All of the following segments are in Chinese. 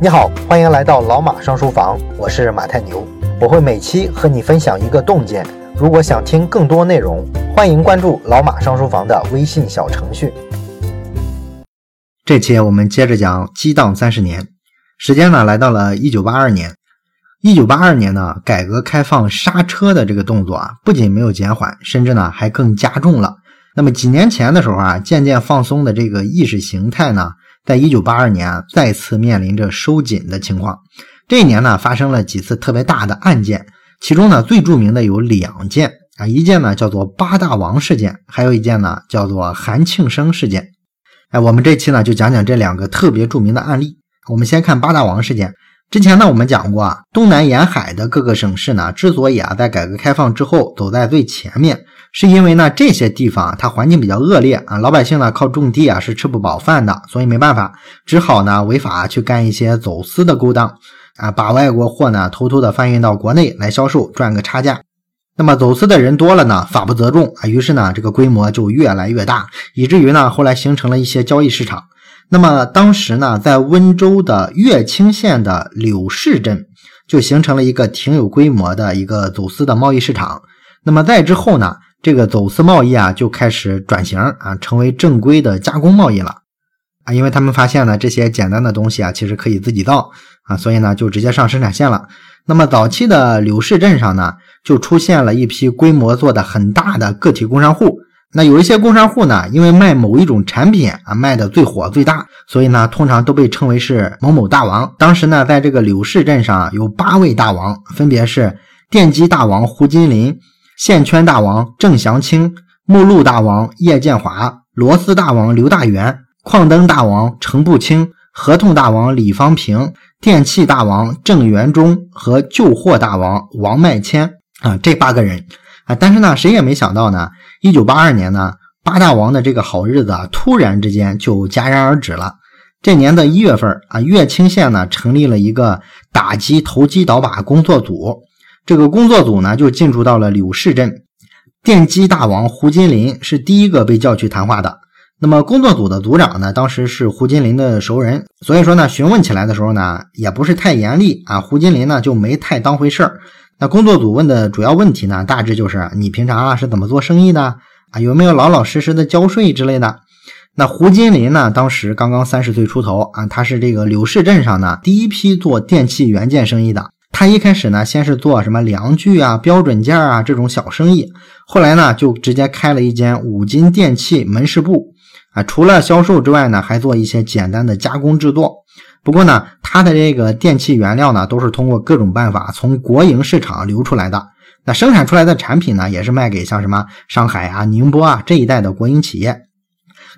你好，欢迎来到老马上书房，我是马太牛，我会每期和你分享一个洞见。如果想听更多内容，欢迎关注老马上书房的微信小程序。这期我们接着讲激荡三十年，时间呢来到了一九八二年。一九八二年呢，改革开放刹车的这个动作啊，不仅没有减缓，甚至呢还更加重了。那么几年前的时候啊，渐渐放松的这个意识形态呢？在一九八二年啊，再次面临着收紧的情况。这一年呢，发生了几次特别大的案件，其中呢，最著名的有两件啊，一件呢叫做八大王事件，还有一件呢叫做韩庆生事件。哎，我们这期呢就讲讲这两个特别著名的案例。我们先看八大王事件。之前呢，我们讲过啊，东南沿海的各个省市呢，之所以啊在改革开放之后走在最前面。是因为呢，这些地方它环境比较恶劣啊，老百姓呢靠种地啊是吃不饱饭的，所以没办法，只好呢违法去干一些走私的勾当啊，把外国货呢偷偷的贩运到国内来销售，赚个差价。那么走私的人多了呢，法不责众啊，于是呢这个规模就越来越大，以至于呢后来形成了一些交易市场。那么当时呢，在温州的乐清县的柳市镇就形成了一个挺有规模的一个走私的贸易市场。那么再之后呢？这个走私贸易啊，就开始转型啊，成为正规的加工贸易了啊，因为他们发现呢，这些简单的东西啊，其实可以自己造啊，所以呢，就直接上生产线了。那么早期的柳市镇上呢，就出现了一批规模做的很大的个体工商户。那有一些工商户呢，因为卖某一种产品啊，卖的最火最大，所以呢，通常都被称为是某某大王。当时呢，在这个柳市镇上有八位大王，分别是电机大王胡金林。线圈大王郑祥清，目录大王叶建华，螺丝大王刘大元，矿灯大王程步清，合同大王李方平，电器大王郑元忠和旧货大王王迈谦啊，这八个人啊，但是呢，谁也没想到呢，一九八二年呢，八大王的这个好日子啊，突然之间就戛然而止了。这年的一月份啊，乐清县呢，成立了一个打击投机倒把工作组。这个工作组呢，就进驻到了柳市镇。电机大王胡金林是第一个被叫去谈话的。那么工作组的组长呢，当时是胡金林的熟人，所以说呢，询问起来的时候呢，也不是太严厉啊。胡金林呢，就没太当回事儿。那工作组问的主要问题呢，大致就是你平常啊是怎么做生意的啊？有没有老老实实的交税之类的？那胡金林呢，当时刚刚三十岁出头啊，他是这个柳市镇上呢第一批做电器元件生意的。他一开始呢，先是做什么量具啊、标准件啊这种小生意，后来呢，就直接开了一间五金电器门市部啊。除了销售之外呢，还做一些简单的加工制作。不过呢，他的这个电器原料呢，都是通过各种办法从国营市场流出来的。那生产出来的产品呢，也是卖给像什么上海啊、宁波啊这一带的国营企业。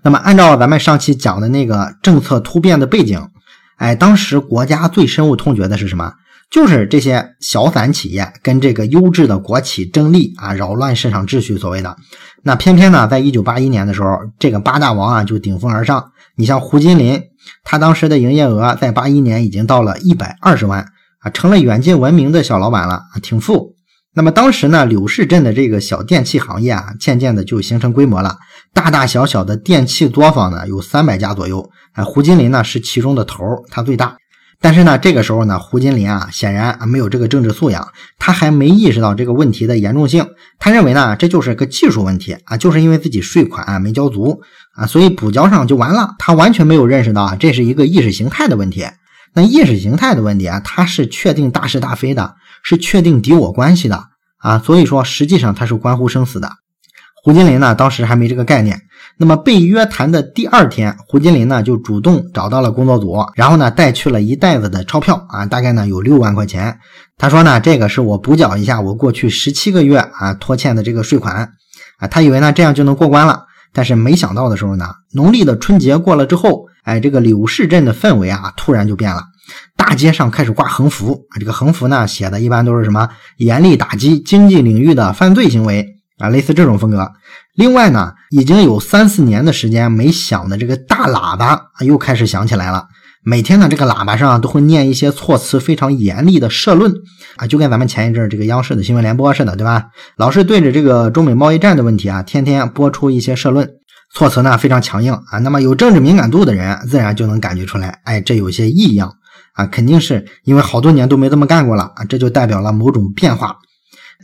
那么，按照咱们上期讲的那个政策突变的背景，哎，当时国家最深恶痛绝的是什么？就是这些小散企业跟这个优质的国企争利啊，扰乱市场秩序，所谓的。那偏偏呢，在一九八一年的时候，这个八大王啊就顶风而上。你像胡金林，他当时的营业额在八一年已经到了一百二十万啊，成了远近闻名的小老板了啊，挺富。那么当时呢，柳市镇的这个小电器行业啊，渐渐的就形成规模了，大大小小的电器作坊呢有三百家左右。哎，胡金林呢是其中的头，他最大。但是呢，这个时候呢，胡金林啊，显然啊没有这个政治素养，他还没意识到这个问题的严重性。他认为呢，这就是个技术问题啊，就是因为自己税款啊没交足啊，所以补交上就完了。他完全没有认识到啊，这是一个意识形态的问题。那意识形态的问题啊，它是确定大是大非的，是确定敌我关系的啊，所以说实际上它是关乎生死的。胡金林呢，当时还没这个概念。那么被约谈的第二天，胡金林呢就主动找到了工作组，然后呢带去了一袋子的钞票啊，大概呢有六万块钱。他说呢，这个是我补缴一下我过去十七个月啊拖欠的这个税款啊。他以为呢这样就能过关了，但是没想到的时候呢，农历的春节过了之后，哎，这个柳市镇的氛围啊突然就变了，大街上开始挂横幅啊，这个横幅呢写的一般都是什么严厉打击经济领域的犯罪行为。啊，类似这种风格。另外呢，已经有三四年的时间没响的这个大喇叭又开始响起来了。每天呢，这个喇叭上都会念一些措辞非常严厉的社论啊，就跟咱们前一阵这个央视的新闻联播似的，对吧？老是对着这个中美贸易战的问题啊，天天播出一些社论，措辞呢非常强硬啊。那么有政治敏感度的人自然就能感觉出来，哎，这有些异样啊，肯定是因为好多年都没这么干过了啊，这就代表了某种变化。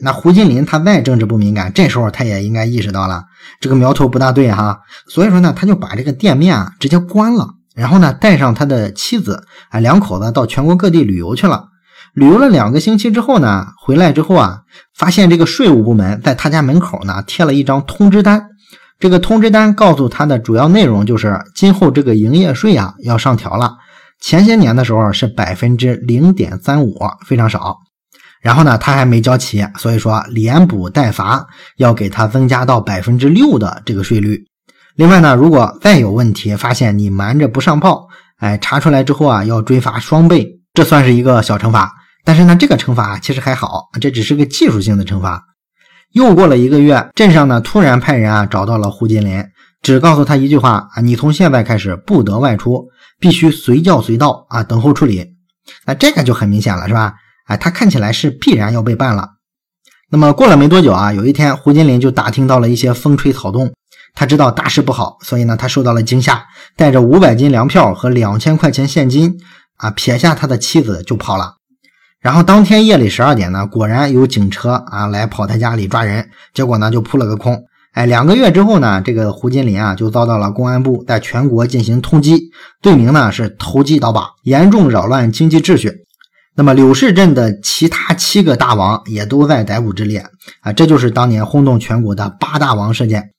那胡金林他再政治不敏感，这时候他也应该意识到了这个苗头不大对哈，所以说呢，他就把这个店面啊直接关了，然后呢带上他的妻子啊两口子到全国各地旅游去了。旅游了两个星期之后呢，回来之后啊，发现这个税务部门在他家门口呢贴了一张通知单，这个通知单告诉他的主要内容就是今后这个营业税啊要上调了，前些年的时候是百分之零点三五，非常少。然后呢，他还没交齐，所以说连补带罚，要给他增加到百分之六的这个税率。另外呢，如果再有问题，发现你瞒着不上报，哎，查出来之后啊，要追罚双倍。这算是一个小惩罚，但是呢，这个惩罚其实还好，这只是个技术性的惩罚。又过了一个月，镇上呢突然派人啊找到了胡金林，只告诉他一句话啊，你从现在开始不得外出，必须随叫随到啊，等候处理。那这个就很明显了，是吧？哎，他看起来是必然要被办了。那么过了没多久啊，有一天胡金林就打听到了一些风吹草动，他知道大事不好，所以呢，他受到了惊吓，带着五百斤粮票和两千块钱现金啊，撇下他的妻子就跑了。然后当天夜里十二点呢，果然有警车啊来跑他家里抓人，结果呢就扑了个空。哎，两个月之后呢，这个胡金林啊就遭到了公安部在全国进行通缉，罪名呢是投机倒把，严重扰乱经济秩序。那么柳市镇的其他七个大王也都在逮捕之列啊，这就是当年轰动全国的八大王事件。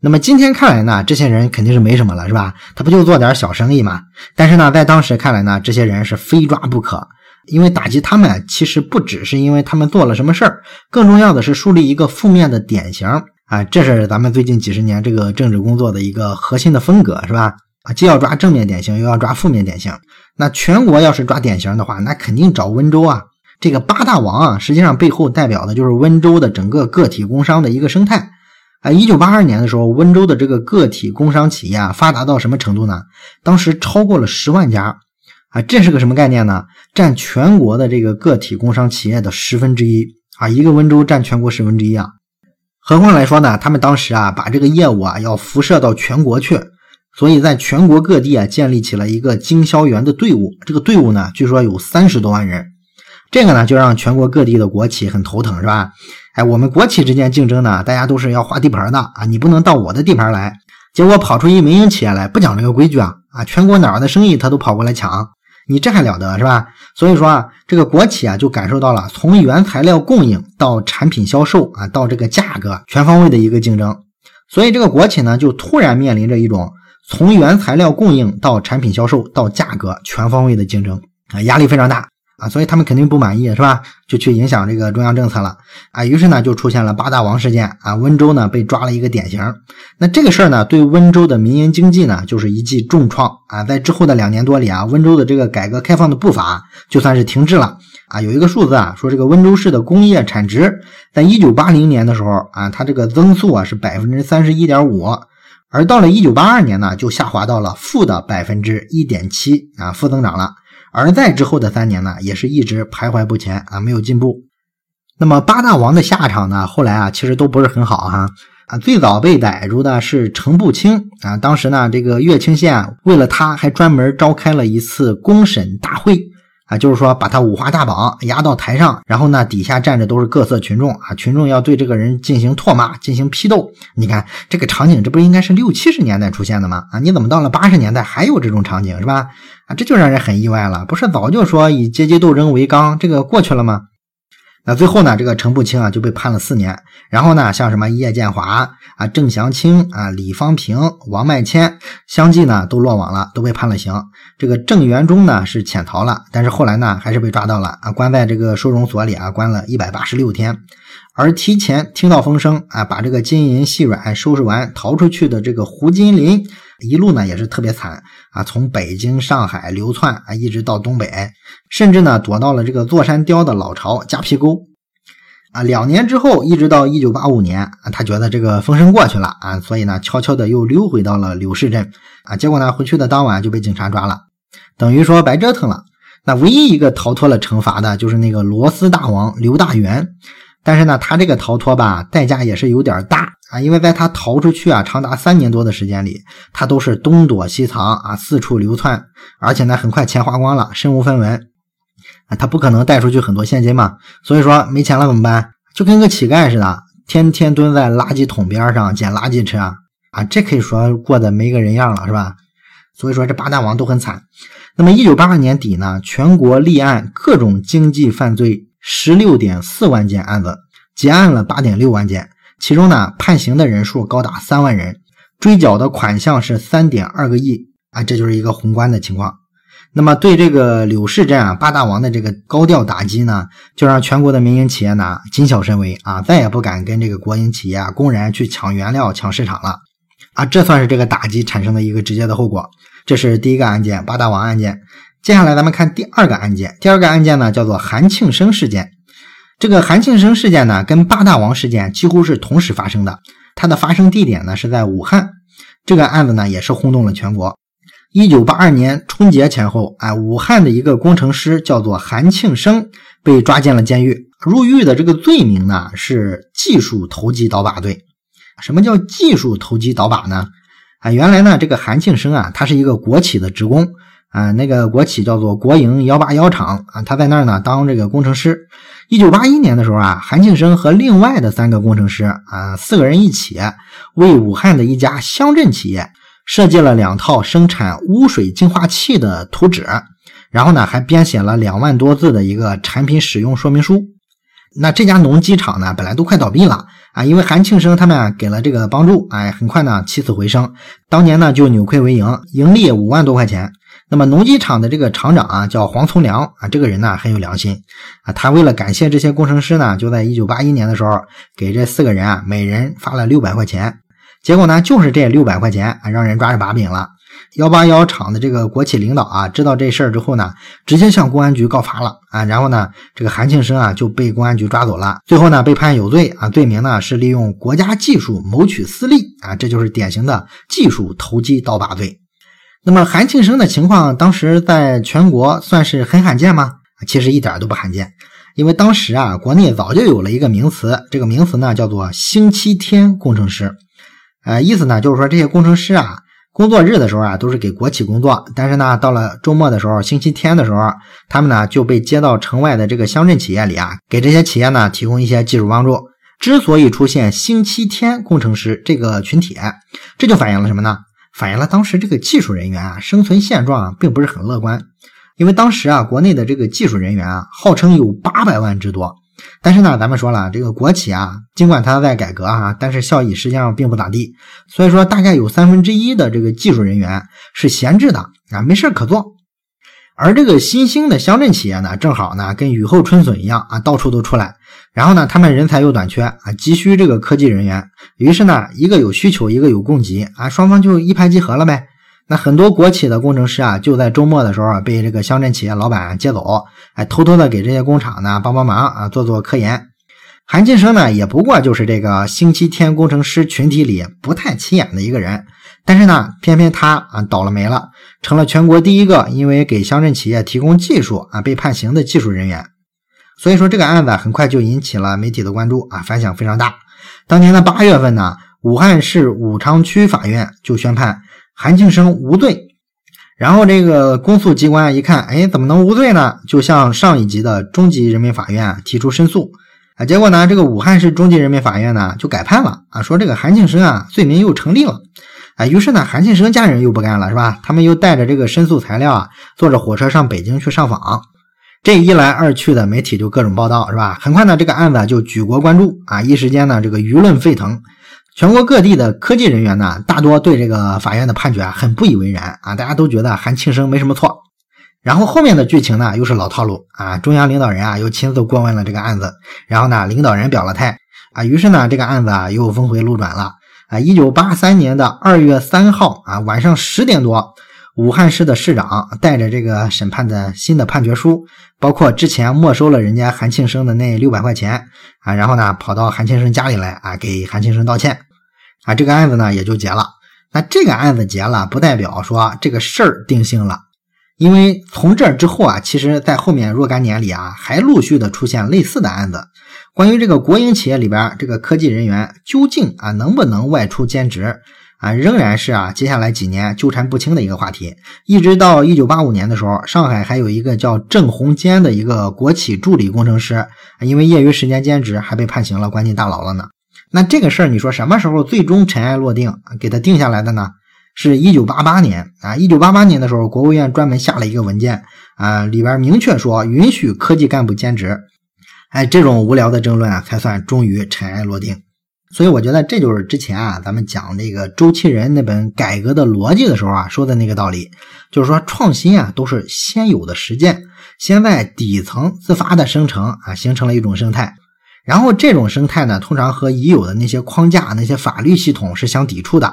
那么今天看来呢，这些人肯定是没什么了，是吧？他不就做点小生意嘛？但是呢，在当时看来呢，这些人是非抓不可，因为打击他们其实不只是因为他们做了什么事儿，更重要的是树立一个负面的典型啊，这是咱们最近几十年这个政治工作的一个核心的风格，是吧？啊，既要抓正面典型，又要抓负面典型。那全国要是抓典型的话，那肯定找温州啊。这个八大王啊，实际上背后代表的就是温州的整个个体工商的一个生态。啊，一九八二年的时候，温州的这个个体工商企业啊，发达到什么程度呢？当时超过了十万家。啊，这是个什么概念呢？占全国的这个个体工商企业的十分之一啊，一个温州占全国十分之一啊。何况来说呢，他们当时啊，把这个业务啊，要辐射到全国去。所以在全国各地啊，建立起了一个经销员的队伍。这个队伍呢，据说有三十多万人。这个呢，就让全国各地的国企很头疼，是吧？哎，我们国企之间竞争呢，大家都是要划地盘的啊，你不能到我的地盘来。结果跑出一民营企业来，不讲这个规矩啊啊！全国哪儿的生意他都跑过来抢，你这还了得是吧？所以说啊，这个国企啊，就感受到了从原材料供应到产品销售啊，到这个价格全方位的一个竞争。所以这个国企呢，就突然面临着一种。从原材料供应到产品销售到价格全方位的竞争啊，压力非常大啊，所以他们肯定不满意是吧？就去影响这个中央政策了啊。于是呢，就出现了八大王事件啊，温州呢被抓了一个典型。那这个事儿呢，对温州的民营经济呢，就是一记重创啊。在之后的两年多里啊，温州的这个改革开放的步伐就算是停滞了啊。有一个数字啊，说这个温州市的工业产值在一九八零年的时候啊，它这个增速啊是百分之三十一点五。而到了一九八二年呢，就下滑到了负的百分之一点七啊，负增长了。而在之后的三年呢，也是一直徘徊不前啊，没有进步。那么八大王的下场呢，后来啊，其实都不是很好哈啊。最早被逮住的是程步清啊，当时呢，这个乐清县为了他还专门召开了一次公审大会。啊，就是说把他五花大绑押到台上，然后呢，底下站着都是各色群众啊，群众要对这个人进行唾骂，进行批斗。你看这个场景，这不应该是六七十年代出现的吗？啊，你怎么到了八十年代还有这种场景，是吧？啊，这就让人很意外了。不是早就说以阶级斗争为纲，这个过去了吗？那最后呢，这个程步清啊就被判了四年。然后呢，像什么叶建华啊、郑祥清啊、李方平、王迈谦相继呢都落网了，都被判了刑。这个郑元忠呢是潜逃了，但是后来呢还是被抓到了啊，关在这个收容所里啊，关了一百八十六天。而提前听到风声啊，把这个金银细软收拾完逃出去的这个胡金林。一路呢也是特别惨啊，从北京、上海流窜啊，一直到东北，甚至呢躲到了这个座山雕的老巢夹皮沟啊。两年之后，一直到一九八五年啊，他觉得这个风声过去了啊，所以呢悄悄的又溜回到了柳市镇啊。结果呢回去的当晚就被警察抓了，等于说白折腾了。那唯一一个逃脱了惩罚的就是那个螺丝大王刘大元。但是呢，他这个逃脱吧，代价也是有点大啊，因为在他逃出去啊，长达三年多的时间里，他都是东躲西藏啊，四处流窜，而且呢，很快钱花光了，身无分文啊，他不可能带出去很多现金嘛，所以说没钱了怎么办？就跟个乞丐似的，天天蹲在垃圾桶边上捡垃圾吃啊，啊，这可以说过得没个人样了，是吧？所以说这八大王都很惨。那么一九八二年底呢，全国立案各种经济犯罪。十六点四万件案子，结案了八点六万件，其中呢判刑的人数高达三万人，追缴的款项是三点二个亿啊，这就是一个宏观的情况。那么对这个柳市镇啊八大王的这个高调打击呢，就让全国的民营企业呢谨小慎微啊，再也不敢跟这个国营企业啊公然去抢原料、抢市场了啊，这算是这个打击产生的一个直接的后果。这是第一个案件，八大王案件。接下来咱们看第二个案件，第二个案件呢叫做韩庆生事件。这个韩庆生事件呢跟八大王事件几乎是同时发生的，它的发生地点呢是在武汉。这个案子呢也是轰动了全国。一九八二年春节前后，哎，武汉的一个工程师叫做韩庆生被抓进了监狱。入狱的这个罪名呢是技术投机倒把罪。什么叫技术投机倒把呢？啊，原来呢这个韩庆生啊，他是一个国企的职工。啊，那个国企叫做国营幺八幺厂啊，他在那儿呢当这个工程师。一九八一年的时候啊，韩庆生和另外的三个工程师啊，四个人一起为武汉的一家乡镇企业设计了两套生产污水净化器的图纸，然后呢还编写了两万多字的一个产品使用说明书。那这家农机厂呢，本来都快倒闭了啊，因为韩庆生他们给了这个帮助，哎，很快呢起死回生，当年呢就扭亏为盈，盈利五万多块钱。那么农机厂的这个厂长啊，叫黄从良啊，这个人呢很有良心啊。他为了感谢这些工程师呢，就在一九八一年的时候，给这四个人啊每人发了六百块钱。结果呢，就是这六百块钱啊，让人抓着把柄了。幺八幺厂的这个国企领导啊，知道这事儿之后呢，直接向公安局告发了啊。然后呢，这个韩庆生啊就被公安局抓走了，最后呢被判有罪啊，罪名呢是利用国家技术谋取私利啊，这就是典型的技术投机倒把罪。那么韩庆生的情况，当时在全国算是很罕见吗？其实一点都不罕见，因为当时啊，国内早就有了一个名词，这个名词呢叫做“星期天工程师”。呃，意思呢就是说这些工程师啊，工作日的时候啊都是给国企工作，但是呢到了周末的时候，星期天的时候，他们呢就被接到城外的这个乡镇企业里啊，给这些企业呢提供一些技术帮助。之所以出现“星期天工程师”这个群体，这就反映了什么呢？反映了当时这个技术人员啊生存现状啊并不是很乐观，因为当时啊国内的这个技术人员啊号称有八百万之多，但是呢咱们说了这个国企啊尽管它在改革啊，但是效益实际上并不咋地，所以说大概有三分之一的这个技术人员是闲置的啊没事可做。而这个新兴的乡镇企业呢，正好呢跟雨后春笋一样啊，到处都出来。然后呢，他们人才又短缺啊，急需这个科技人员。于是呢，一个有需求，一个有供给啊，双方就一拍即合了呗。那很多国企的工程师啊，就在周末的时候啊被这个乡镇企业老板接走，哎，偷偷的给这些工厂呢帮帮忙啊，做做科研。韩晋生呢，也不过就是这个星期天工程师群体里不太起眼的一个人。但是呢，偏偏他啊倒了霉了，成了全国第一个因为给乡镇企业提供技术啊被判刑的技术人员。所以说这个案子很快就引起了媒体的关注啊，反响非常大。当年的八月份呢，武汉市武昌区法院就宣判韩庆生无罪。然后这个公诉机关一看，哎，怎么能无罪呢？就向上一级的中级人民法院提出申诉啊。结果呢，这个武汉市中级人民法院呢就改判了啊，说这个韩庆生啊罪名又成立了。啊，于是呢，韩庆生家人又不干了，是吧？他们又带着这个申诉材料啊，坐着火车上北京去上访。这一来二去的，媒体就各种报道，是吧？很快呢，这个案子就举国关注啊，一时间呢，这个舆论沸腾。全国各地的科技人员呢，大多对这个法院的判决啊很不以为然啊，大家都觉得韩庆生没什么错。然后后面的剧情呢，又是老套路啊，中央领导人啊又亲自过问了这个案子，然后呢，领导人表了态啊，于是呢，这个案子啊又峰回路转了。啊，一九八三年的二月三号啊，晚上十点多，武汉市的市长带着这个审判的新的判决书，包括之前没收了人家韩庆生的那六百块钱啊，然后呢，跑到韩庆生家里来啊，给韩庆生道歉啊，这个案子呢也就结了。那这个案子结了，不代表说这个事儿定性了，因为从这之后啊，其实在后面若干年里啊，还陆续的出现类似的案子。关于这个国营企业里边这个科技人员究竟啊能不能外出兼职啊，仍然是啊接下来几年纠缠不清的一个话题。一直到一九八五年的时候，上海还有一个叫郑鸿坚的一个国企助理工程师，因为业余时间兼职还被判刑了，关进大牢了呢。那这个事儿，你说什么时候最终尘埃落定，给他定下来的呢？是一九八八年啊，一九八八年的时候，国务院专门下了一个文件啊，里边明确说允许科技干部兼职。哎，这种无聊的争论啊，才算终于尘埃落定。所以我觉得这就是之前啊，咱们讲那个周其仁那本《改革的逻辑》的时候啊，说的那个道理，就是说创新啊，都是先有的实践，先在底层自发的生成啊，形成了一种生态。然后这种生态呢，通常和已有的那些框架、那些法律系统是相抵触的。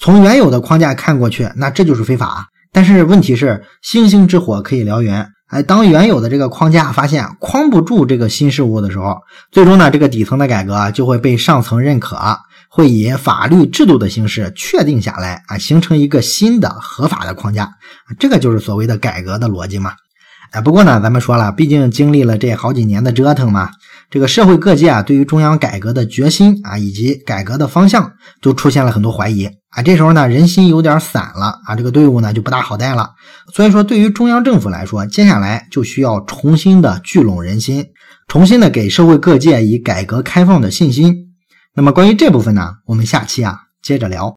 从原有的框架看过去，那这就是非法。但是问题是，星星之火可以燎原。哎，当原有的这个框架发现框不住这个新事物的时候，最终呢，这个底层的改革就会被上层认可，会以法律制度的形式确定下来啊，形成一个新的合法的框架。这个就是所谓的改革的逻辑嘛。哎，不过呢，咱们说了，毕竟经历了这好几年的折腾嘛，这个社会各界啊，对于中央改革的决心啊，以及改革的方向，都出现了很多怀疑。啊，这时候呢，人心有点散了啊，这个队伍呢就不大好带了。所以说，对于中央政府来说，接下来就需要重新的聚拢人心，重新的给社会各界以改革开放的信心。那么关于这部分呢，我们下期啊接着聊。